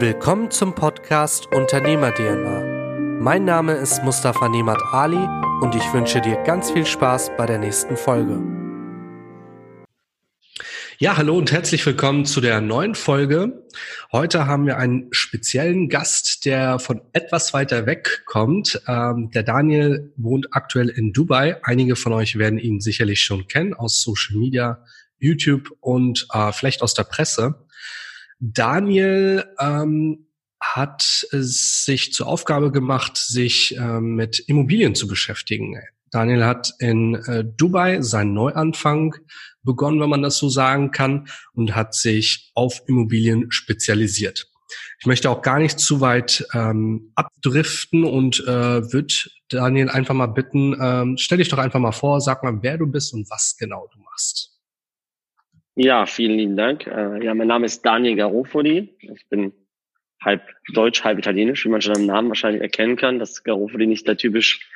Willkommen zum Podcast Unternehmer DNA. Mein Name ist Mustafa Nemat Ali und ich wünsche dir ganz viel Spaß bei der nächsten Folge. Ja, hallo und herzlich willkommen zu der neuen Folge. Heute haben wir einen speziellen Gast, der von etwas weiter weg kommt. Ähm, der Daniel wohnt aktuell in Dubai. Einige von euch werden ihn sicherlich schon kennen aus Social Media, YouTube und äh, vielleicht aus der Presse. Daniel ähm, hat sich zur Aufgabe gemacht, sich ähm, mit Immobilien zu beschäftigen. Daniel hat in äh, Dubai seinen Neuanfang begonnen, wenn man das so sagen kann, und hat sich auf Immobilien spezialisiert. Ich möchte auch gar nicht zu weit ähm, abdriften und äh, würde Daniel einfach mal bitten, ähm, stell dich doch einfach mal vor, sag mal, wer du bist und was genau du machst. Ja, vielen lieben Dank. Äh, ja, mein Name ist Daniel Garofoli. Ich bin halb deutsch, halb italienisch, wie man schon am Namen wahrscheinlich erkennen kann, dass Garofoli nicht der typisch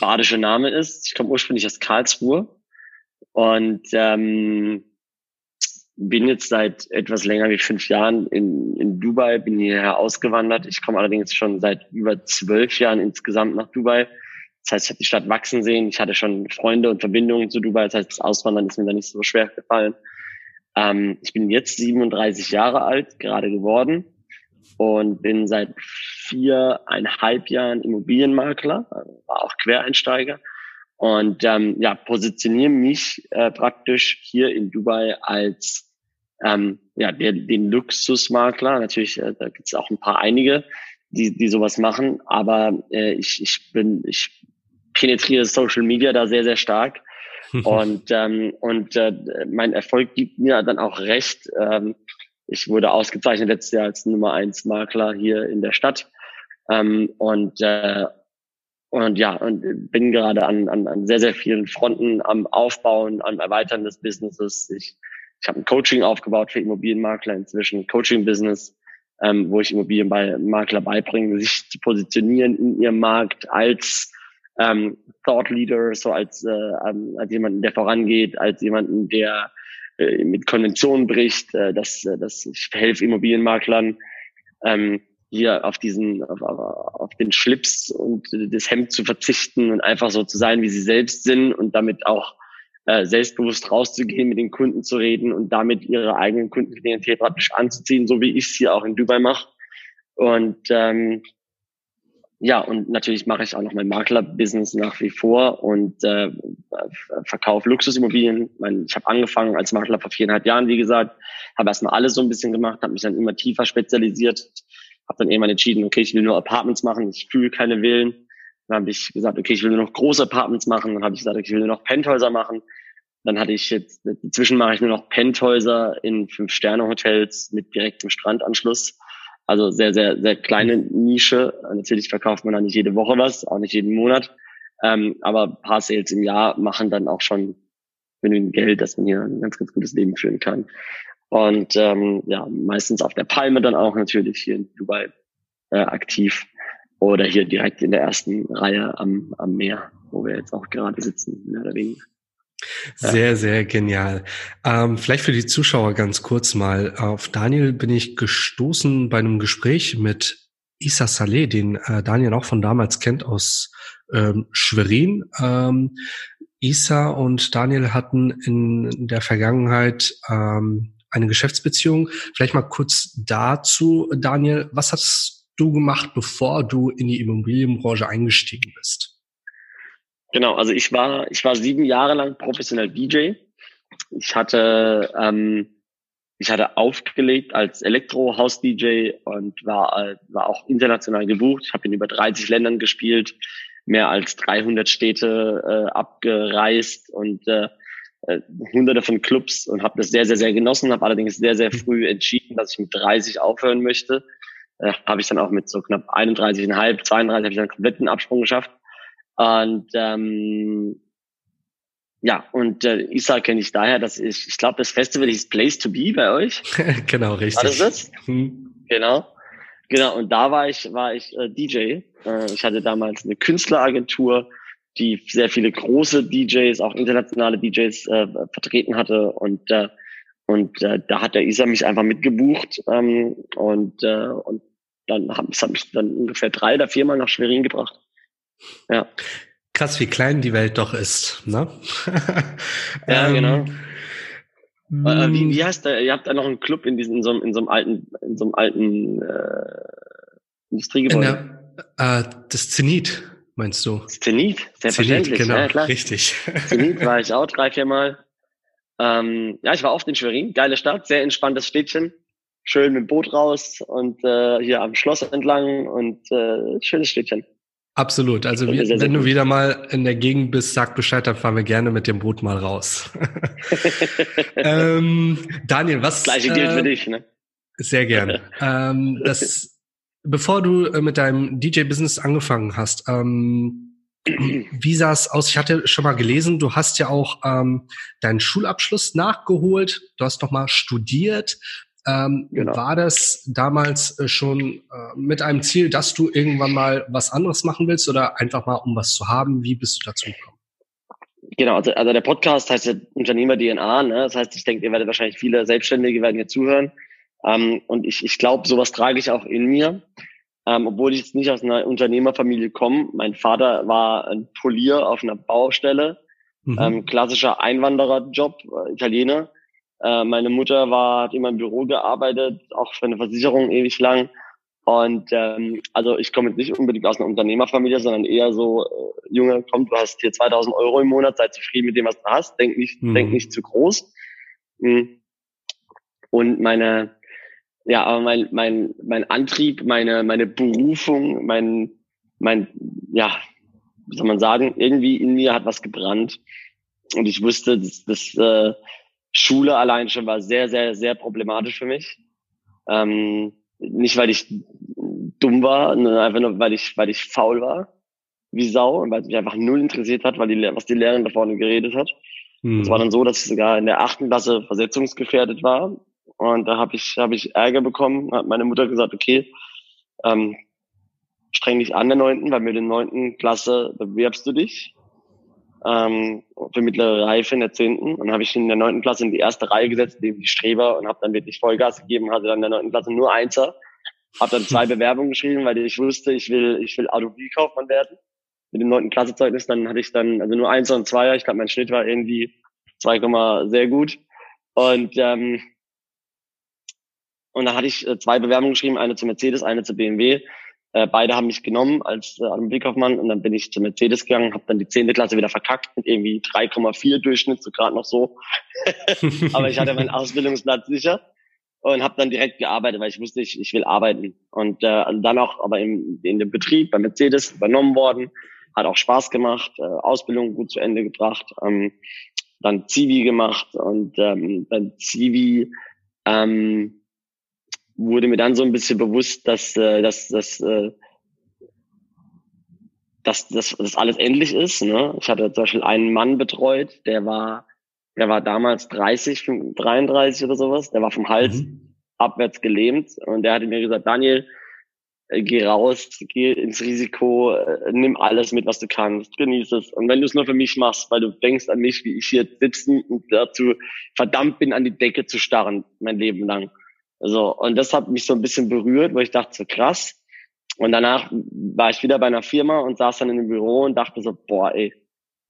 badische Name ist. Ich komme ursprünglich aus Karlsruhe und ähm, bin jetzt seit etwas länger wie fünf Jahren in, in Dubai, bin hierher ausgewandert. Ich komme allerdings schon seit über zwölf Jahren insgesamt nach Dubai. Das heißt, ich habe die Stadt wachsen sehen. Ich hatte schon Freunde und Verbindungen zu Dubai. Das heißt, das Auswandern ist mir da nicht so schwer gefallen. Ähm, ich bin jetzt 37 Jahre alt, gerade geworden und bin seit viereinhalb Jahren Immobilienmakler, war auch Quereinsteiger und ähm, ja, positioniere mich äh, praktisch hier in Dubai als ähm, ja, der, den Luxusmakler. Natürlich, äh, da gibt es auch ein paar einige, die, die sowas machen, aber äh, ich, ich bin, ich penetriere Social Media da sehr, sehr stark und ähm, und äh, mein Erfolg gibt mir dann auch recht. Ähm, ich wurde ausgezeichnet letztes Jahr als Nummer eins Makler hier in der Stadt. Ähm, und äh, und ja, und bin gerade an, an, an sehr, sehr vielen Fronten am Aufbauen, am Erweitern des Businesses. Ich, ich habe ein Coaching aufgebaut für Immobilienmakler inzwischen, Coaching-Business, ähm, wo ich Immobilienmakler beibringe, sich zu positionieren in ihrem Markt als ähm, Thought Leader, so als, äh, als jemanden, der vorangeht, als jemanden, der äh, mit Konventionen bricht, äh, dass, äh, ich helfe Immobilienmaklern, ähm, hier auf diesen, auf, auf den Schlips und das Hemd zu verzichten und einfach so zu sein, wie sie selbst sind und damit auch äh, selbstbewusst rauszugehen, mit den Kunden zu reden und damit ihre eigenen Kundenklientel praktisch anzuziehen, so wie ich es hier auch in Dubai mache. Und ähm, ja, und natürlich mache ich auch noch mein Makler-Business nach wie vor und äh, verkaufe Luxusimmobilien. Ich, mein, ich habe angefangen als Makler vor viereinhalb Jahren, wie gesagt, habe erstmal alles so ein bisschen gemacht, habe mich dann immer tiefer spezialisiert, habe dann irgendwann entschieden, okay, ich will nur Apartments machen, ich fühle keine Villen. Dann habe ich gesagt, okay, ich will nur noch große Apartments machen. Dann habe ich gesagt, okay, ich will nur noch Penthäuser machen. Dann hatte ich jetzt, inzwischen mache ich nur noch Penthäuser in Fünf-Sterne-Hotels mit direktem Strandanschluss. Also sehr, sehr, sehr kleine Nische. Natürlich verkauft man da nicht jede Woche was, auch nicht jeden Monat. Ähm, aber paar Sales im Jahr machen dann auch schon genügend Geld, dass man hier ein ganz, ganz gutes Leben führen kann. Und ähm, ja, meistens auf der Palme dann auch natürlich hier in Dubai äh, aktiv oder hier direkt in der ersten Reihe am, am Meer, wo wir jetzt auch gerade sitzen, mehr oder weniger. Sehr, sehr genial. Ähm, vielleicht für die Zuschauer ganz kurz mal. Auf Daniel bin ich gestoßen bei einem Gespräch mit Isa Saleh, den äh, Daniel auch von damals kennt aus ähm, Schwerin. Ähm, Isa und Daniel hatten in der Vergangenheit ähm, eine Geschäftsbeziehung. Vielleicht mal kurz dazu, Daniel. Was hast du gemacht, bevor du in die Immobilienbranche eingestiegen bist? Genau, also ich war, ich war sieben Jahre lang professionell DJ. Ich hatte, ähm, ich hatte aufgelegt als Elektro-House-DJ und war, war auch international gebucht. Ich habe in über 30 Ländern gespielt, mehr als 300 Städte äh, abgereist und äh, äh, hunderte von Clubs und habe das sehr, sehr, sehr genossen, habe allerdings sehr, sehr früh entschieden, dass ich mit 30 aufhören möchte. Äh, habe ich dann auch mit so knapp 31,5, 32 habe ich dann einen kompletten Absprung geschafft und ähm, ja, und äh, Isa kenne ich daher, dass ich, ich glaube, das Festival hieß Place to Be bei euch. genau, richtig. War das das? Hm. Genau. Genau, und da war ich, war ich äh, DJ. Äh, ich hatte damals eine Künstleragentur, die sehr viele große DJs, auch internationale DJs äh, vertreten hatte. Und, äh, Und äh, da hat der Isa mich einfach mitgebucht ähm, und, äh, und dann hat es mich dann ungefähr drei oder viermal nach Schwerin gebracht. Ja. Krass, wie klein die Welt doch ist, ne? ja, ähm, genau. Wie, wie heißt der? Ihr habt da noch einen Club in diesem, in so, einem, in so einem alten, in so einem alten äh, Industriegebäude. Der, äh, das Zenit, meinst du? Das Zenit, selbstverständlich. Zenit, genau, ja, klar. richtig. Zenit war ich auch drei, vier Mal. Ähm, ja, ich war oft in Schwerin, geile Stadt, sehr entspanntes Städtchen. Schön mit dem Boot raus und äh, hier am Schloss entlang und äh, schönes Städtchen. Absolut. Also wie, wenn du wieder mal in der Gegend bist, sag Bescheid, dann fahren wir gerne mit dem Boot mal raus. ähm, Daniel, was? Gleiche gilt äh, für dich, ne? Sehr gerne. ähm, das, bevor du äh, mit deinem DJ-Business angefangen hast, ähm, wie sah es aus? Ich hatte schon mal gelesen, du hast ja auch ähm, deinen Schulabschluss nachgeholt, du hast noch mal studiert. Ähm, genau. War das damals äh, schon äh, mit einem Ziel, dass du irgendwann mal was anderes machen willst oder einfach mal um was zu haben? Wie bist du dazu gekommen? Genau, also, also der Podcast heißt ja Unternehmer DNA. Ne? Das heißt, ich denke, ihr werdet wahrscheinlich viele Selbstständige werden hier zuhören. Ähm, und ich, ich glaube, sowas trage ich auch in mir. Ähm, obwohl ich jetzt nicht aus einer Unternehmerfamilie komme. Mein Vater war ein Polier auf einer Baustelle, mhm. ähm, klassischer Einwandererjob, äh, Italiener. Äh, meine Mutter war, hat immer im Büro gearbeitet, auch für eine Versicherung ewig lang. Und ähm, also ich komme jetzt nicht unbedingt aus einer Unternehmerfamilie, sondern eher so, äh, Junge, komm, du hast hier 2000 Euro im Monat, sei zufrieden mit dem, was du hast, denk nicht, mhm. denk nicht zu groß. Mhm. Und meine, ja, aber mein, mein, mein Antrieb, meine, meine Berufung, mein, mein, ja, wie soll man sagen, irgendwie in mir hat was gebrannt. Und ich wusste, dass, dass äh, Schule allein schon war sehr, sehr, sehr problematisch für mich. Ähm, nicht, weil ich dumm war, sondern einfach nur, weil ich, weil ich faul war, wie Sau, und weil es mich einfach null interessiert hat, weil die, was die Lehrerin da vorne geredet hat. Mhm. Es war dann so, dass ich sogar in der achten Klasse versetzungsgefährdet war. Und da habe ich, hab ich Ärger bekommen, hat meine Mutter gesagt, okay, ähm, streng dich an der neunten, weil mit der neunten Klasse bewirbst du dich ähm, für mittlere Reife in der zehnten. Und dann habe ich in der neunten Klasse in die erste Reihe gesetzt, neben die Streber und habe dann wirklich Vollgas gegeben, hatte dann in der neunten Klasse nur Einser. Habe dann zwei Bewerbungen geschrieben, weil ich wusste, ich will, ich will Automobilkaufmann werden. Mit dem neunten Klassezeugnis, dann hatte ich dann also nur Einser und Zweier. Ich glaube, mein Schnitt war irgendwie 2, sehr gut. Und ähm, und da hatte ich äh, zwei Bewerbungen geschrieben, eine zu Mercedes, eine zu BMW. Äh, beide haben mich genommen als äh, Automobilkaufmann und dann bin ich zu Mercedes gegangen, habe dann die zehnte Klasse wieder verkackt mit irgendwie 3,4 Durchschnitt, so gerade noch so. Aber ich hatte meinen Ausbildungsplatz sicher und habe dann direkt gearbeitet, weil ich wusste, ich, ich will arbeiten. Und äh, dann auch aber im, in dem Betrieb bei Mercedes übernommen worden, hat auch Spaß gemacht, äh, Ausbildung gut zu Ende gebracht, ähm, dann Zivi gemacht und ähm, dann Zivi ähm, wurde mir dann so ein bisschen bewusst, dass, äh, dass, dass, äh, dass, dass das alles endlich ist. Ne? Ich hatte zum Beispiel einen Mann betreut, der war, der war damals 30, 33 oder sowas, der war vom Hals mhm. abwärts gelähmt und der hatte mir gesagt, Daniel, äh, geh raus, geh ins Risiko, äh, nimm alles mit, was du kannst, genieß es. Und wenn du es nur für mich machst, weil du denkst an mich, wie ich hier sitzen und dazu verdammt bin, an die Decke zu starren, mein Leben lang, so, und das hat mich so ein bisschen berührt, wo ich dachte, so krass. Und danach war ich wieder bei einer Firma und saß dann in dem Büro und dachte so, boah, ey,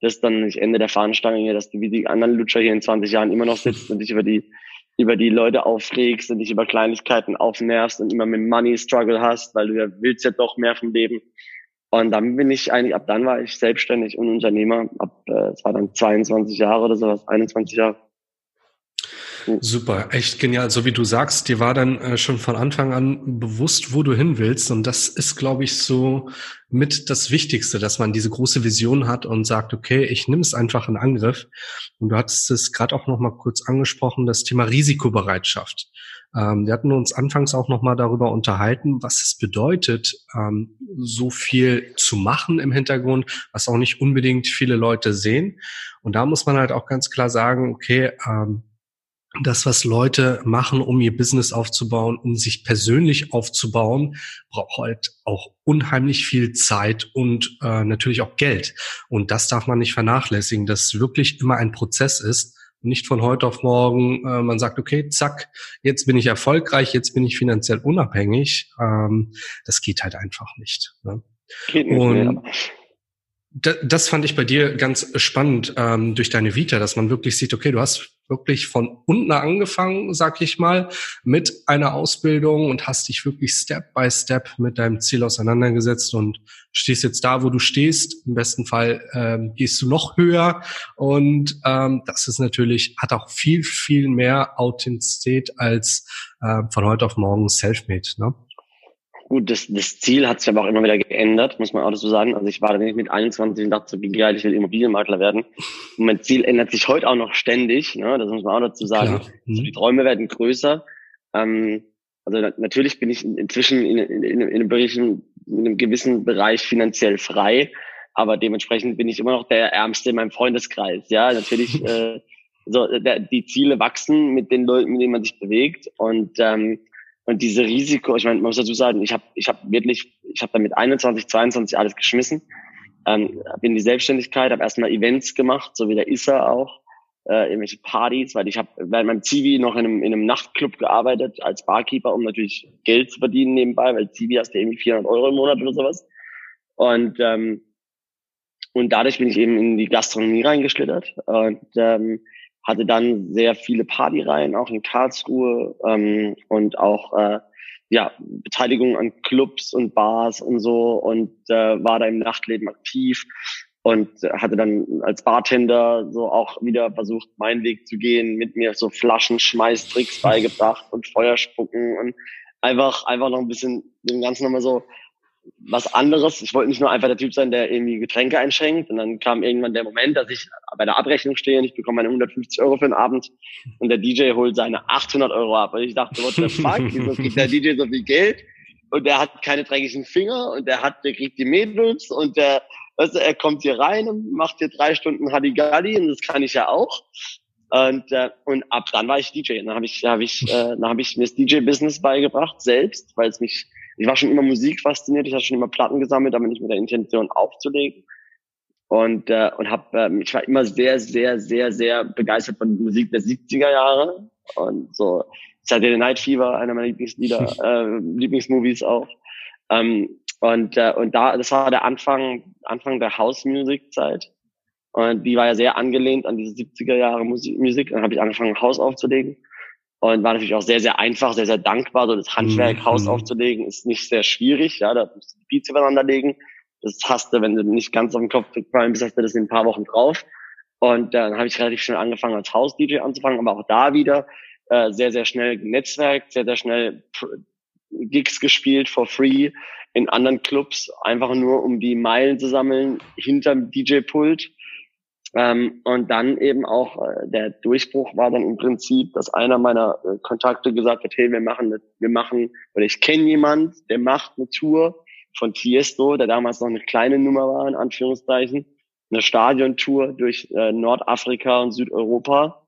das ist dann nicht Ende der Fahnenstange hier, dass du wie die anderen Lutscher hier in 20 Jahren immer noch sitzt und dich über die, über die Leute aufregst und dich über Kleinigkeiten aufnervst und immer mit Money Struggle hast, weil du ja willst ja doch mehr vom Leben. Und dann bin ich eigentlich, ab dann war ich selbstständig und Unternehmer, ab, äh, es war dann 22 Jahre oder sowas, 21 Jahre. Super, echt genial. So wie du sagst, dir war dann äh, schon von Anfang an bewusst, wo du hin willst. Und das ist, glaube ich, so mit das Wichtigste, dass man diese große Vision hat und sagt, okay, ich nehme es einfach in Angriff. Und du hattest es gerade auch noch mal kurz angesprochen, das Thema Risikobereitschaft. Ähm, wir hatten uns anfangs auch noch mal darüber unterhalten, was es bedeutet, ähm, so viel zu machen im Hintergrund, was auch nicht unbedingt viele Leute sehen. Und da muss man halt auch ganz klar sagen, okay, ähm, das, was Leute machen, um ihr Business aufzubauen, um sich persönlich aufzubauen, braucht halt auch unheimlich viel Zeit und äh, natürlich auch Geld. Und das darf man nicht vernachlässigen, dass es wirklich immer ein Prozess ist, nicht von heute auf morgen. Äh, man sagt, okay, zack, jetzt bin ich erfolgreich, jetzt bin ich finanziell unabhängig. Ähm, das geht halt einfach nicht. Ne? Geht nicht Und mehr das fand ich bei dir ganz spannend ähm, durch deine Vita, dass man wirklich sieht, okay, du hast wirklich von unten angefangen, sag ich mal, mit einer Ausbildung und hast dich wirklich Step by Step mit deinem Ziel auseinandergesetzt und stehst jetzt da, wo du stehst. Im besten Fall ähm, gehst du noch höher und ähm, das ist natürlich, hat auch viel, viel mehr Authentizität als äh, von heute auf morgen Selfmade. Ne? Gut, das, das Ziel hat sich aber auch immer wieder geändert, muss man auch dazu sagen. Also ich war da nicht mit 21 und dachte so, wie geil, ich will Immobilienmakler werden. Und mein Ziel ändert sich heute auch noch ständig, ne? das muss man auch dazu sagen. Mhm. Also die Träume werden größer. Ähm, also natürlich bin ich inzwischen in, in, in, in, einem Bereich, in einem gewissen Bereich finanziell frei, aber dementsprechend bin ich immer noch der Ärmste in meinem Freundeskreis. Ja, natürlich, äh, so, der, die Ziele wachsen mit den Leuten, mit denen man sich bewegt und ähm, und diese Risiko, ich meine, man muss dazu sagen, ich habe ich hab wirklich, ich habe damit 21, 22 alles geschmissen. Ähm, bin in die Selbstständigkeit, habe erstmal Events gemacht, so wie der Issa auch, äh, irgendwelche Partys, weil ich habe bei meinem Zivi noch in einem, in einem Nachtclub gearbeitet als Barkeeper, um natürlich Geld zu verdienen nebenbei, weil Zivi hast du irgendwie 400 Euro im Monat oder sowas. Und ähm, und dadurch bin ich eben in die Gastronomie reingeschlittert und ähm, hatte dann sehr viele Partyreihen, auch in Karlsruhe ähm, und auch äh, ja, Beteiligung an Clubs und Bars und so und äh, war da im Nachtleben aktiv und hatte dann als Bartender so auch wieder versucht, meinen Weg zu gehen, mit mir so Flaschenschmeißtricks beigebracht und Feuerspucken und einfach, einfach noch ein bisschen dem Ganzen nochmal so was anderes. Ich wollte nicht nur einfach der Typ sein, der irgendwie Getränke einschenkt. Und dann kam irgendwann der Moment, dass ich bei der Abrechnung stehe und ich bekomme meine 150 Euro für den Abend und der DJ holt seine 800 Euro ab. Und ich dachte, what the fuck? Wieso kriegt der DJ so viel Geld? Und der hat keine dreckigen Finger und der hat, der kriegt die Mädels und der, weißt du, er kommt hier rein und macht hier drei Stunden Hadigalli und das kann ich ja auch. Und, äh, und ab dann war ich DJ. Dann habe ich, hab ich, äh, dann habe ich mir das DJ-Business beigebracht selbst, weil es mich ich war schon immer Musik fasziniert, ich habe schon immer Platten gesammelt, aber nicht mit der Intention aufzulegen. Und, äh, und hab, äh, ich war immer sehr, sehr, sehr, sehr begeistert von Musik der 70er Jahre. Und so Saturday Night Fever, einer meiner Lieblingslieder, äh, Lieblingsmovies auch. Ähm, und, äh, und da, das war der Anfang, Anfang der House-Music-Zeit. Und die war ja sehr angelehnt an diese 70er Jahre Musik. Musik. Dann habe ich angefangen, Haus aufzulegen und war natürlich auch sehr, sehr einfach, sehr, sehr dankbar. So das Handwerk, mhm. Haus aufzulegen, ist nicht sehr schwierig. Ja, da musst du die Beats übereinander legen. Das hast du, wenn du nicht ganz auf den Kopf gefallen bist, hast du das in ein paar Wochen drauf. Und dann habe ich relativ schnell angefangen, als Haus-DJ anzufangen, aber auch da wieder äh, sehr, sehr schnell Netzwerk, sehr, sehr schnell Gigs gespielt for free in anderen Clubs, einfach nur um die Meilen zu sammeln hinterm DJ-Pult ähm, und dann eben auch äh, der Durchbruch war dann im Prinzip, dass einer meiner äh, Kontakte gesagt hat, hey, wir machen, wir machen, oder ich kenne jemand, der macht eine Tour von Tiesto, der damals noch eine kleine Nummer war, in Anführungszeichen, eine Stadiontour durch äh, Nordafrika und Südeuropa.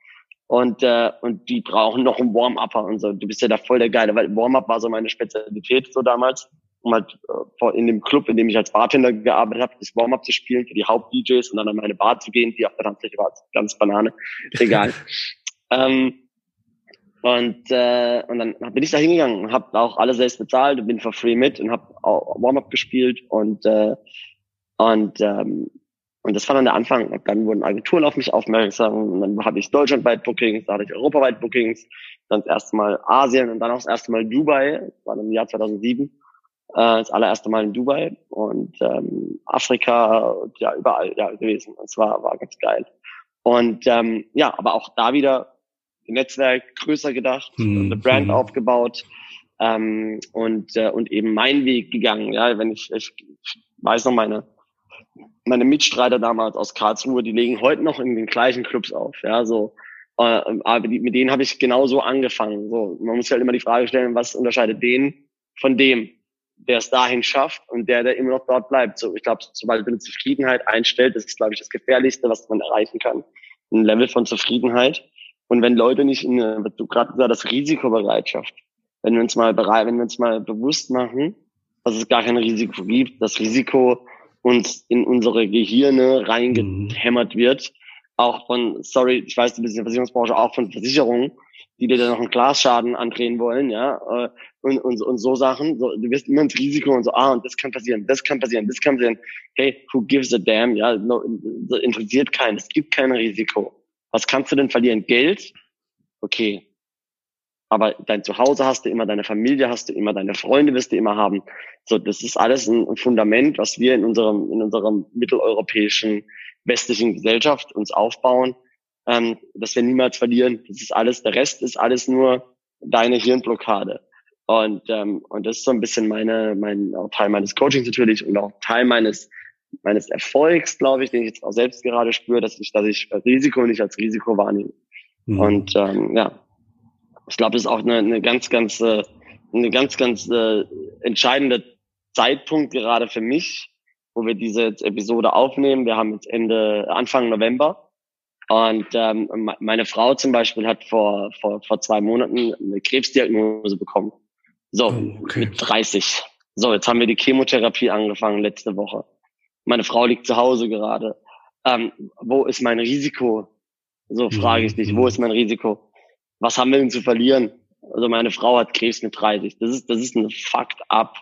Und, äh, und die brauchen noch einen Warm-Upper und so. Du bist ja da voll der Geile, weil Warm-Up war so meine Spezialität so damals um halt äh, in dem Club, in dem ich als Bartender gearbeitet habe, das Warm-up zu spielen für die Haupt-DJs und dann an meine Bar zu gehen, die auf der Tanzfläche war, ganz Banane, egal. ähm, und, äh, und dann bin ich da hingegangen und habe auch alles selbst bezahlt und bin for free mit und habe Warm-up gespielt und äh, und ähm, und das war dann der Anfang. Dann wurden Agenturen auf mich aufmerksam. Und dann hatte ich deutschlandweit Bookings, dann hatte ich europaweit Bookings, dann das erste Mal Asien und dann auch das erste Mal Dubai. Das war im Jahr 2007 äh, das allererste Mal in Dubai und ähm, Afrika ja überall ja gewesen. Und zwar war ganz geil. Und ähm, ja, aber auch da wieder Netzwerk größer gedacht, mhm. eine Brand aufgebaut ähm, und äh, und eben meinen Weg gegangen. Ja, wenn ich, ich weiß noch meine meine Mitstreiter damals aus Karlsruhe, die legen heute noch in den gleichen Clubs auf. Ja, so äh, aber die, mit denen habe ich genauso angefangen. So, man muss sich halt immer die Frage stellen, was unterscheidet den von dem? Der es dahin schafft und der, der immer noch dort bleibt. So, ich glaube, sobald du eine Zufriedenheit einstellt, das ist, glaube ich, das Gefährlichste, was man erreichen kann. Ein Level von Zufriedenheit. Und wenn Leute nicht in, was du gerade gesagt hast, Risikobereitschaft, wenn wir uns mal bereit, wenn wir uns mal bewusst machen, dass es gar kein Risiko gibt, das Risiko uns in unsere Gehirne reingehämmert wird, auch von, sorry, ich weiß, du bist in der Versicherungsbranche, auch von Versicherungen, die dir dann noch einen Glasschaden andrehen wollen, ja, äh, und, und, und so Sachen. So, du wirst immer ins Risiko und so, ah, und das kann passieren, das kann passieren, das kann passieren. Hey, who gives a damn? Ja, no, interessiert keinen. Es gibt kein Risiko. Was kannst du denn verlieren? Geld? Okay. Aber dein Zuhause hast du immer, deine Familie hast du immer, deine Freunde wirst du immer haben. So, das ist alles ein Fundament, was wir in unserem, in unserem mitteleuropäischen westlichen Gesellschaft uns aufbauen, ähm, dass wir niemals verlieren. Das ist alles, der Rest ist alles nur deine Hirnblockade. Und, ähm, und das ist so ein bisschen meine, mein auch Teil meines Coachings natürlich und auch Teil meines meines Erfolgs, glaube ich, den ich jetzt auch selbst gerade spüre, dass ich, dass ich Risiko nicht als Risiko wahrnehme. Mhm. Und ähm, ja, ich glaube, das ist auch eine, eine ganz, ganz, äh, eine ganz, ganz äh, entscheidende Zeitpunkt gerade für mich, wo wir diese Episode aufnehmen. Wir haben jetzt Ende, Anfang November. Und ähm, meine Frau zum Beispiel hat vor, vor, vor zwei Monaten eine Krebsdiagnose bekommen. So, oh, okay. mit 30. So, jetzt haben wir die Chemotherapie angefangen letzte Woche. Meine Frau liegt zu Hause gerade. Ähm, wo ist mein Risiko? So frage ich dich, wo mhm. ist mein Risiko? Was haben wir denn zu verlieren? Also meine Frau hat Krebs mit 30. Das ist, das ist eine fucked up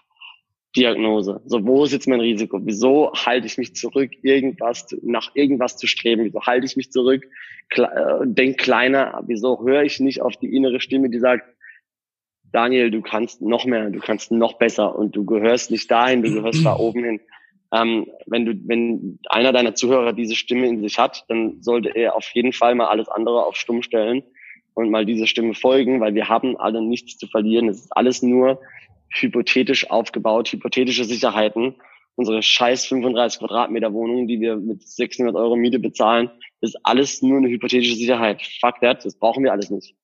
Diagnose. So, wo ist jetzt mein Risiko? Wieso halte ich mich zurück, irgendwas, nach irgendwas zu streben? Wieso halte ich mich zurück, kle äh, denk kleiner? Wieso höre ich nicht auf die innere Stimme, die sagt, Daniel, du kannst noch mehr, du kannst noch besser und du gehörst nicht dahin, du gehörst da oben hin. Ähm, wenn du, wenn einer deiner Zuhörer diese Stimme in sich hat, dann sollte er auf jeden Fall mal alles andere auf Stumm stellen und mal diese Stimme folgen, weil wir haben alle nichts zu verlieren. Es ist alles nur hypothetisch aufgebaut, hypothetische Sicherheiten. Unsere scheiß 35 Quadratmeter Wohnung, die wir mit 600 Euro Miete bezahlen, ist alles nur eine hypothetische Sicherheit. Fuck that, das brauchen wir alles nicht.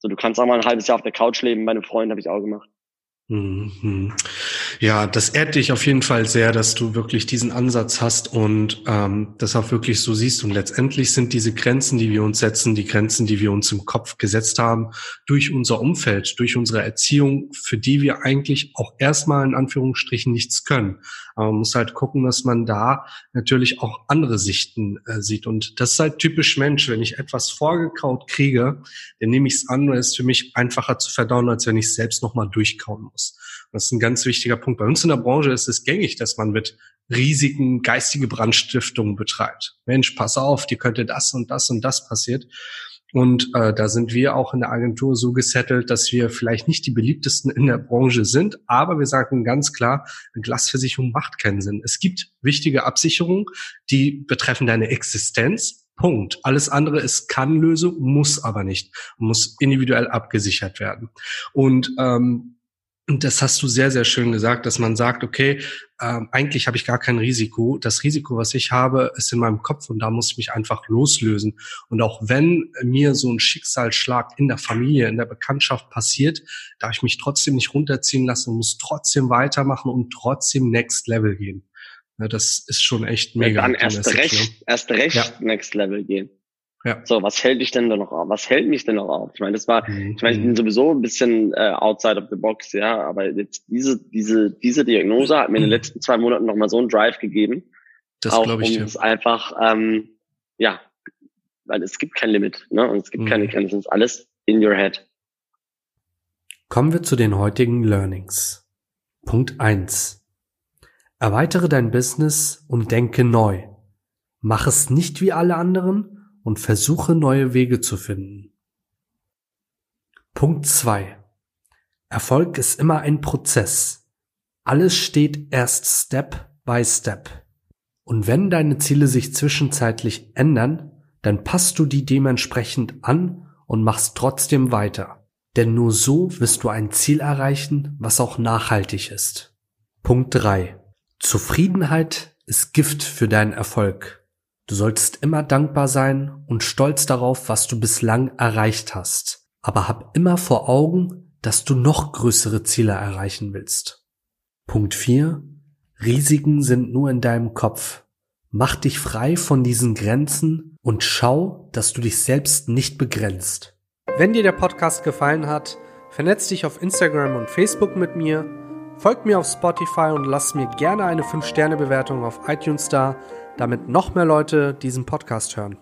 So, du kannst auch mal ein halbes Jahr auf der Couch leben. Meine Freunde habe ich auch gemacht. Mhm. Ja, das ehrt dich auf jeden Fall sehr, dass du wirklich diesen Ansatz hast und ähm, das auch wirklich so siehst. Und letztendlich sind diese Grenzen, die wir uns setzen, die Grenzen, die wir uns im Kopf gesetzt haben, durch unser Umfeld, durch unsere Erziehung, für die wir eigentlich auch erstmal in Anführungsstrichen nichts können. Aber man muss halt gucken, dass man da natürlich auch andere Sichten äh, sieht. Und das ist halt typisch Mensch. Wenn ich etwas vorgekaut kriege, dann nehme ich es an und es ist für mich einfacher zu verdauen, als wenn ich es selbst nochmal durchkauen muss muss. Das ist ein ganz wichtiger Punkt. Bei uns in der Branche ist es gängig, dass man mit Risiken geistige Brandstiftungen betreibt. Mensch, pass auf, dir könnte das und das und das passiert. Und äh, da sind wir auch in der Agentur so gesettelt, dass wir vielleicht nicht die beliebtesten in der Branche sind, aber wir sagen ganz klar, eine Glasversicherung macht keinen Sinn. Es gibt wichtige Absicherungen, die betreffen deine Existenz. Punkt. Alles andere ist Kann-Lösung, muss aber nicht, muss individuell abgesichert werden. Und ähm, und das hast du sehr, sehr schön gesagt, dass man sagt, okay, ähm, eigentlich habe ich gar kein Risiko. Das Risiko, was ich habe, ist in meinem Kopf und da muss ich mich einfach loslösen. Und auch wenn mir so ein Schicksalsschlag in der Familie, in der Bekanntschaft passiert, darf ich mich trotzdem nicht runterziehen lassen und muss trotzdem weitermachen und trotzdem Next Level gehen. Ja, das ist schon echt mega. Ja, dann erst recht, erst recht ja. Next Level gehen. Ja. So, was hält dich denn da noch auf? Was hält mich denn noch auf? Ich meine, das war, mhm. ich meine, ich bin sowieso ein bisschen äh, outside of the box, ja, aber jetzt diese, diese, diese Diagnose hat mir in den mhm. letzten zwei Monaten nochmal so einen Drive gegeben. Das glaube ich um. Es einfach, ähm, ja, weil es gibt kein Limit, ne? Und es gibt mhm. keine Grenzen, es ist alles in your head. Kommen wir zu den heutigen Learnings. Punkt eins: Erweitere dein Business und denke neu. Mach es nicht wie alle anderen, und versuche neue Wege zu finden. Punkt zwei: Erfolg ist immer ein Prozess. Alles steht erst Step by Step. Und wenn deine Ziele sich zwischenzeitlich ändern, dann passt du die dementsprechend an und machst trotzdem weiter. Denn nur so wirst du ein Ziel erreichen, was auch nachhaltig ist. Punkt drei: Zufriedenheit ist Gift für deinen Erfolg. Du solltest immer dankbar sein und stolz darauf, was du bislang erreicht hast. Aber hab immer vor Augen, dass du noch größere Ziele erreichen willst. Punkt 4. Risiken sind nur in deinem Kopf. Mach dich frei von diesen Grenzen und schau, dass du dich selbst nicht begrenzt. Wenn dir der Podcast gefallen hat, vernetz dich auf Instagram und Facebook mit mir, folg mir auf Spotify und lass mir gerne eine 5-Sterne-Bewertung auf iTunes da damit noch mehr Leute diesen Podcast hören.